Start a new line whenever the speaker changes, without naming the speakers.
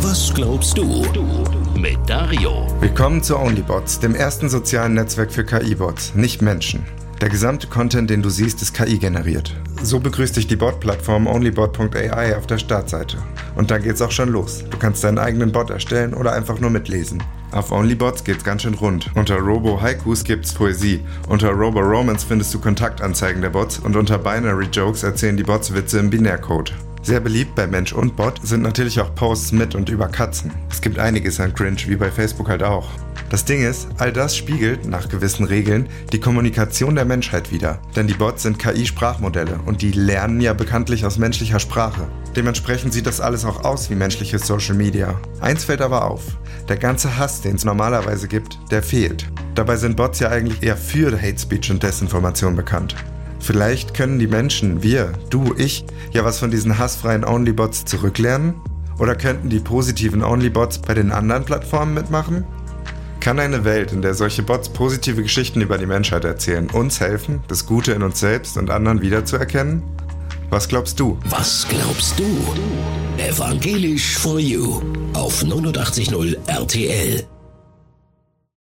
Was glaubst du? Mit Dario.
Willkommen zu OnlyBots, dem ersten sozialen Netzwerk für KI-Bots, nicht Menschen. Der gesamte Content, den du siehst, ist KI generiert. So begrüßt dich die Bot-Plattform onlybot.ai auf der Startseite. Und dann geht's auch schon los. Du kannst deinen eigenen Bot erstellen oder einfach nur mitlesen. Auf OnlyBots geht's ganz schön rund. Unter Robo Haikus gibt's Poesie. Unter Robo Romance findest du Kontaktanzeigen der Bots und unter Binary Jokes erzählen die Bots Witze im Binärcode. Sehr beliebt bei Mensch und Bot sind natürlich auch Posts mit und über Katzen. Es gibt einiges an Cringe, wie bei Facebook halt auch. Das Ding ist, all das spiegelt, nach gewissen Regeln, die Kommunikation der Menschheit wider. Denn die Bots sind KI-Sprachmodelle und die lernen ja bekanntlich aus menschlicher Sprache. Dementsprechend sieht das alles auch aus wie menschliches Social Media. Eins fällt aber auf. Der ganze Hass, den es normalerweise gibt, der fehlt. Dabei sind Bots ja eigentlich eher für Hate Speech und Desinformation bekannt. Vielleicht können die Menschen, wir, du, ich, ja was von diesen hassfreien Onlybots zurücklernen? Oder könnten die positiven Onlybots bei den anderen Plattformen mitmachen? Kann eine Welt, in der solche Bots positive Geschichten über die Menschheit erzählen, uns helfen, das Gute in uns selbst und anderen wiederzuerkennen? Was glaubst du?
Was glaubst du? Evangelisch for You auf 89.0 RTL.